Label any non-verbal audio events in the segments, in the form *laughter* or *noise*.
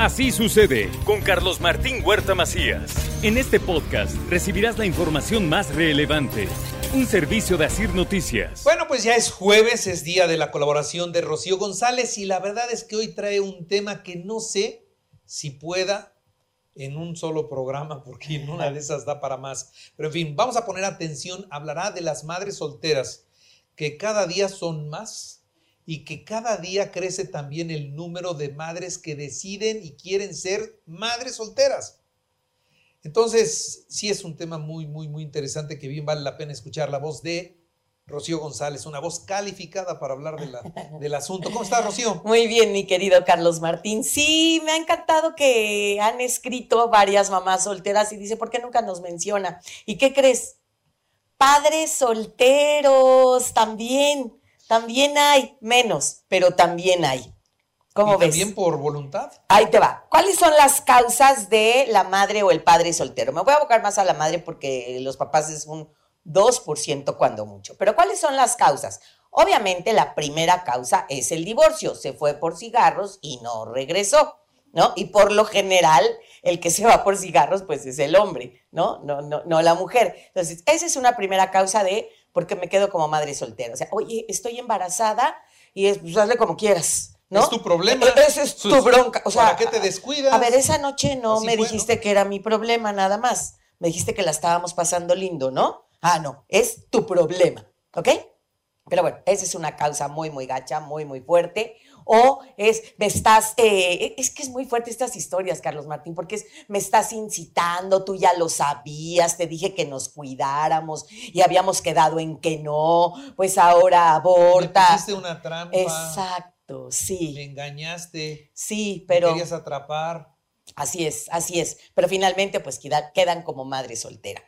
Así sucede con Carlos Martín Huerta Macías. En este podcast recibirás la información más relevante. Un servicio de Asir Noticias. Bueno, pues ya es jueves, es día de la colaboración de Rocío González y la verdad es que hoy trae un tema que no sé si pueda en un solo programa, porque en una de esas da para más. Pero en fin, vamos a poner atención, hablará de las madres solteras, que cada día son más y que cada día crece también el número de madres que deciden y quieren ser madres solteras. Entonces, sí es un tema muy, muy, muy interesante que bien vale la pena escuchar la voz de Rocío González, una voz calificada para hablar de la, *laughs* del asunto. ¿Cómo estás, Rocío? Muy bien, mi querido Carlos Martín. Sí, me ha encantado que han escrito varias mamás solteras y dice, ¿por qué nunca nos menciona? ¿Y qué crees? Padres solteros también, también hay, menos, pero también hay. ¿Cómo ¿Y ves? también por voluntad? Ahí te va. ¿Cuáles son las causas de la madre o el padre soltero? Me voy a abocar más a la madre porque los papás es un 2% cuando mucho. Pero ¿cuáles son las causas? Obviamente la primera causa es el divorcio. Se fue por cigarros y no regresó, ¿no? Y por lo general el que se va por cigarros pues es el hombre, ¿no? No, no, no la mujer. Entonces, esa es una primera causa de por qué me quedo como madre soltera. O sea, oye, estoy embarazada y es, pues hazle como quieras. ¿no? Es tu problema. E- Esa es tu bronca. O sea, ¿Para qué te descuidas? A ver, esa noche no Así me fue, dijiste ¿no? que era mi problema nada más. Me dijiste que la estábamos pasando lindo, ¿no? Ah, no, es tu problema, ¿ok? Pero bueno, esa es una causa muy, muy gacha, muy, muy fuerte. O es, me estás, eh, es que es muy fuerte estas historias, Carlos Martín, porque es, me estás incitando, tú ya lo sabías, te dije que nos cuidáramos y habíamos quedado en que no, pues ahora Me aborta. pusiste una trampa. Exacto, Me sí, engañaste. sí, Me pero... querías atrapar. Así es, así es. Pero finalmente, pues queda- quedan como madre soltera.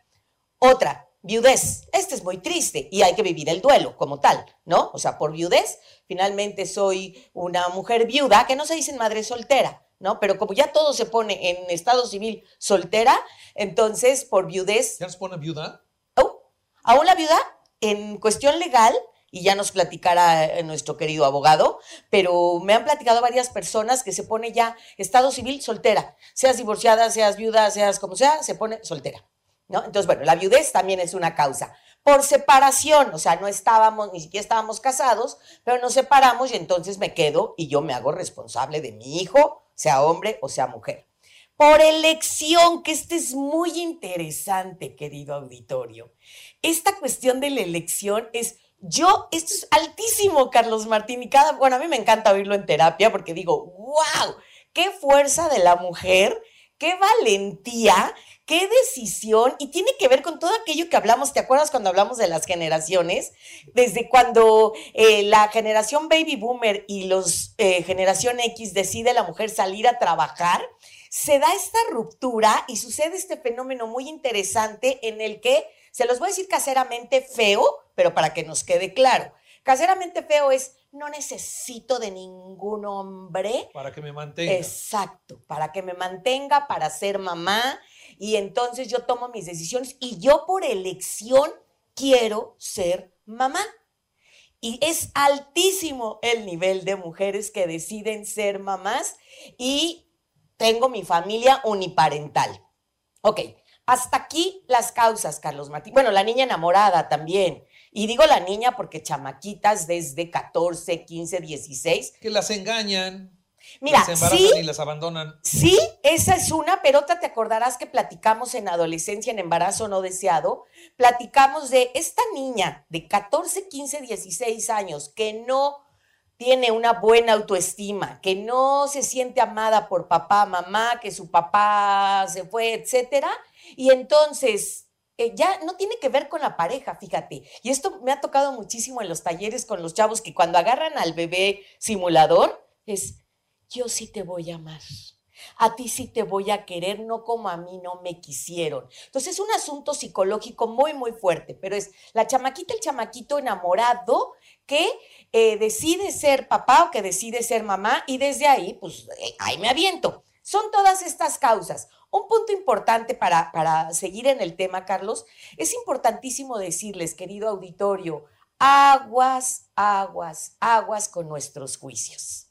Otra, viudez. Este es muy triste y hay que vivir el duelo como tal, ¿no? O sea, por viudez, finalmente soy una mujer viuda, que no se dice madre soltera, ¿no? Pero como ya todo se pone en estado civil soltera, entonces por viudez ¿Ya nos pone viuda? Oh, aún la viuda, en cuestión legal, y ya nos platicará eh, nuestro querido abogado, pero me han platicado varias personas que se pone ya estado civil soltera, seas divorciada, seas viuda, seas como sea, se pone soltera. Entonces, bueno, la viudez también es una causa. Por separación, o sea, no estábamos, ni siquiera estábamos casados, pero nos separamos y entonces me quedo y yo me hago responsable de mi hijo, sea hombre o sea mujer. Por elección, que este es muy interesante, querido auditorio. Esta cuestión de la elección es, yo, esto es altísimo, Carlos Martín, y cada, bueno, a mí me encanta oírlo en terapia porque digo, wow, qué fuerza de la mujer, qué valentía, qué decisión, y tiene que ver con todo aquello que hablamos, ¿te acuerdas cuando hablamos de las generaciones? Desde cuando eh, la generación baby boomer y los eh, generación X decide la mujer salir a trabajar, se da esta ruptura y sucede este fenómeno muy interesante en el que, se los voy a decir caseramente feo, pero para que nos quede claro. Caseramente feo es, no necesito de ningún hombre. Para que me mantenga. Exacto, para que me mantenga, para ser mamá. Y entonces yo tomo mis decisiones y yo por elección quiero ser mamá. Y es altísimo el nivel de mujeres que deciden ser mamás y tengo mi familia uniparental. Ok, hasta aquí las causas, Carlos Martín. Bueno, la niña enamorada también. Y digo la niña porque chamaquitas desde 14, 15, 16. Que las engañan. Mira, las embarazan sí, y las abandonan. Sí, esa es una, pero otra te acordarás que platicamos en adolescencia, en embarazo no deseado, platicamos de esta niña de 14, 15, 16 años que no tiene una buena autoestima, que no se siente amada por papá, mamá, que su papá se fue, etcétera, y entonces eh, ya no tiene que ver con la pareja, fíjate. Y esto me ha tocado muchísimo en los talleres con los chavos que cuando agarran al bebé simulador es yo sí te voy a amar. A ti sí te voy a querer, no como a mí no me quisieron. Entonces es un asunto psicológico muy, muy fuerte, pero es la chamaquita, el chamaquito enamorado que eh, decide ser papá o que decide ser mamá y desde ahí, pues eh, ahí me aviento. Son todas estas causas. Un punto importante para, para seguir en el tema, Carlos, es importantísimo decirles, querido auditorio, aguas, aguas, aguas con nuestros juicios.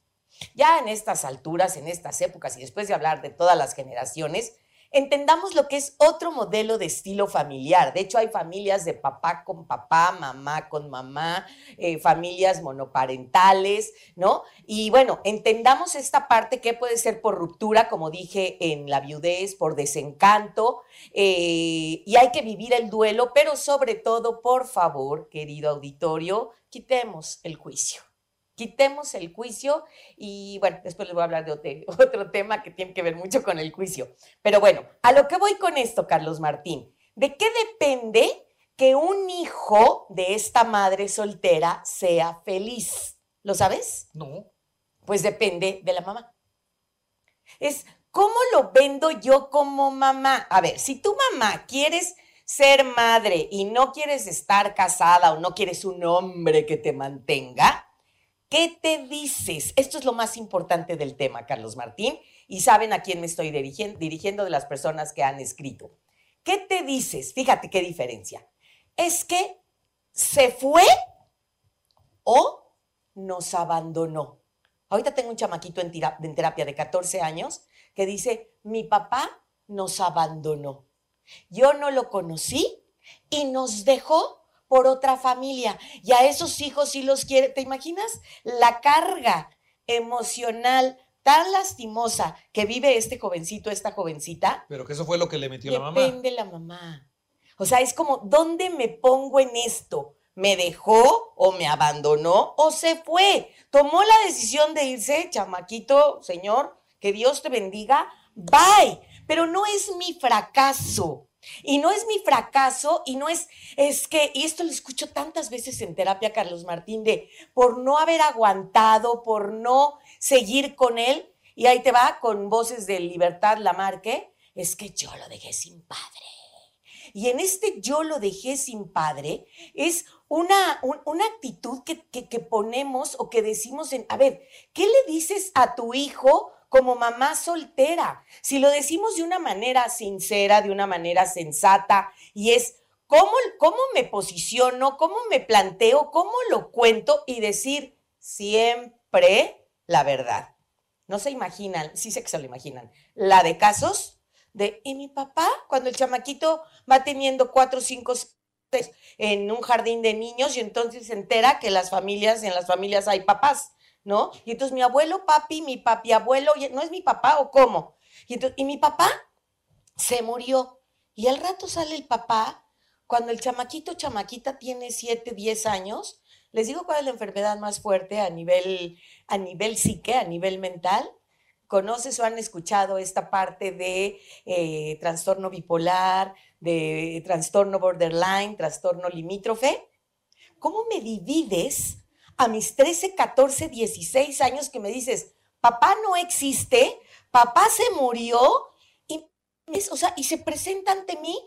Ya en estas alturas, en estas épocas y después de hablar de todas las generaciones, entendamos lo que es otro modelo de estilo familiar. De hecho, hay familias de papá con papá, mamá con mamá, eh, familias monoparentales, ¿no? Y bueno, entendamos esta parte que puede ser por ruptura, como dije en la viudez, por desencanto, eh, y hay que vivir el duelo, pero sobre todo, por favor, querido auditorio, quitemos el juicio quitemos el juicio y bueno, después les voy a hablar de *laughs* otro, tema que tiene que ver mucho con el juicio. Pero bueno, a lo que voy con esto, Carlos Martín, ¿de qué depende que un hijo de esta madre soltera sea feliz? ¿Lo sabes? No. Pues depende de la mamá. Es, ¿cómo lo vendo yo como mamá? A ver, si tu mamá quieres ser madre y no quieres estar casada o no quieres un hombre que te mantenga, ¿Qué te dices? Esto es lo más importante del tema, Carlos Martín, y saben a quién me estoy dirigiendo, de las personas que han escrito. ¿Qué te dices? Fíjate qué diferencia. Es que se fue o nos abandonó. Ahorita tengo un chamaquito en, en terapia de 14 años que dice, mi papá nos abandonó. Yo no lo conocí y nos dejó por otra familia y a esos hijos sí los quiere. ¿Te imaginas la carga emocional tan lastimosa que vive este jovencito, esta jovencita? Pero que eso fue lo que le metió la mamá. Depende la mamá. O sea, es como, ¿dónde me pongo en esto? ¿Me dejó o me abandonó o se fue? Tomó la decisión de irse, chamaquito, señor, que Dios te bendiga, bye. Pero no es mi fracaso. Y no es mi fracaso y no es, es que, y esto lo escucho tantas veces en terapia, Carlos Martín, de por no haber aguantado, por no seguir con él, y ahí te va con voces de Libertad Lamarque, es que yo lo dejé sin padre. Y en este yo lo dejé sin padre es una, una actitud que, que, que ponemos o que decimos en, a ver, ¿qué le dices a tu hijo como mamá soltera. Si lo decimos de una manera sincera, de una manera sensata, y es cómo, cómo me posiciono, cómo me planteo, cómo lo cuento y decir siempre la verdad. No se imaginan, sí sé que se lo imaginan, la de casos de, ¿y mi papá? Cuando el chamaquito va teniendo cuatro, cinco, en un jardín de niños y entonces se entera que las familias, en las familias hay papás. ¿No? Y entonces mi abuelo, papi, mi papi, abuelo, ¿no es mi papá o cómo? Y, entonces, y mi papá se murió. Y al rato sale el papá, cuando el chamaquito, chamaquita tiene 7, 10 años, les digo cuál es la enfermedad más fuerte a nivel, a nivel psique, a nivel mental. ¿Conoces o han escuchado esta parte de eh, trastorno bipolar, de trastorno borderline, trastorno limítrofe? ¿Cómo me divides a mis 13, 14, 16 años que me dices, papá no existe, papá se murió, y, o sea, y se presenta ante mí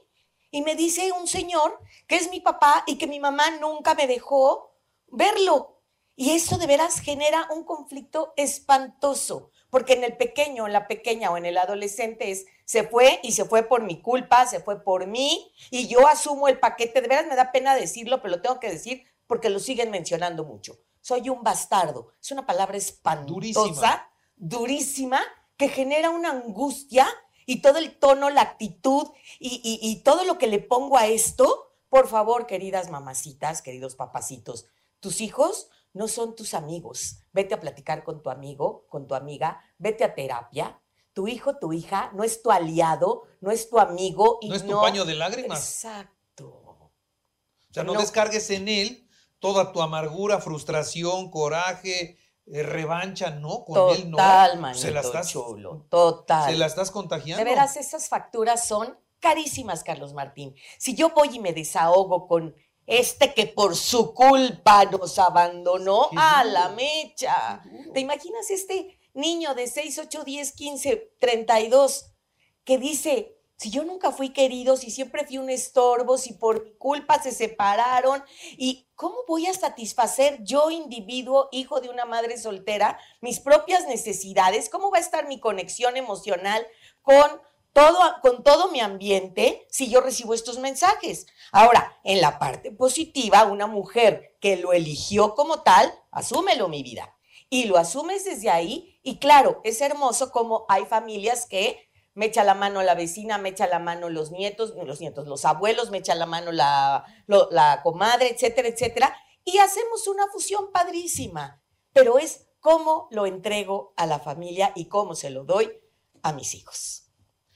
y me dice un señor que es mi papá y que mi mamá nunca me dejó verlo. Y eso de veras genera un conflicto espantoso, porque en el pequeño, en la pequeña o en el adolescente es, se fue y se fue por mi culpa, se fue por mí, y yo asumo el paquete, de veras me da pena decirlo, pero lo tengo que decir porque lo siguen mencionando mucho. Soy un bastardo. Es una palabra espantosa, durísima, que genera una angustia y todo el tono, la actitud y, y todo lo que le pongo a esto. Por favor, queridas mamacitas, queridos papacitos, tus hijos no son tus amigos. Vete a platicar con tu amigo, con tu amiga, vete a terapia. Tu hijo, tu hija no es tu aliado, no es tu amigo. Y no es tu paño de lágrimas. Exacto. O sea, no, descargues en él toda tu amargura, frustración, coraje, eh, revancha, no, con él no. Total, se la estás, chulo, total. Se la estás contagiando. De veras, esas facturas son carísimas, Carlos Martín. Si yo voy y me desahogo con este que por su culpa nos abandonó a la mecha. ¿Te imaginas este niño de 6, 8, 10, 15, 32 que dice, si yo nunca fui querido, si siempre fui un estorbo, si por mi culpa se separaron, ¿y cómo voy a satisfacer yo, individuo, hijo de una madre soltera, mis propias necesidades? ¿Cómo va a estar mi conexión emocional con todo, con todo mi ambiente si yo recibo estos mensajes? Ahora, en la parte positiva, una mujer que lo eligió como tal, asúmelo mi vida. Y lo asumes desde ahí. Y claro, es hermoso como hay familias que me echa la mano la vecina, me echa la mano los nietos, los nietos, los abuelos, me echa la mano la, la comadre, etcétera, etcétera. Y hacemos una fusión padrísima, pero es cómo lo entrego a la familia y cómo se lo doy a mis hijos.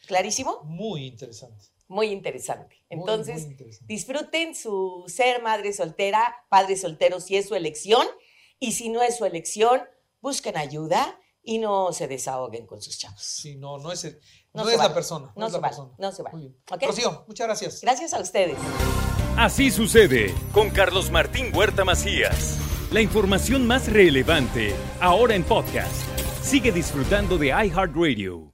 ¿Clarísimo? Muy interesante. Muy interesante. Entonces, disfruten su ser madre soltera, padre soltero si es su elección, y si no es su elección, busquen ayuda y no se desahoguen con sus chavos. Sí, no, no es, no, es la persona. No, se va. No se va. Rocío, muchas gracias. Gracias a ustedes. Así sucede con Carlos Martín Huerta Macías. La información más relevante, ahora en podcast. Sigue disfrutando de iHeartRadio.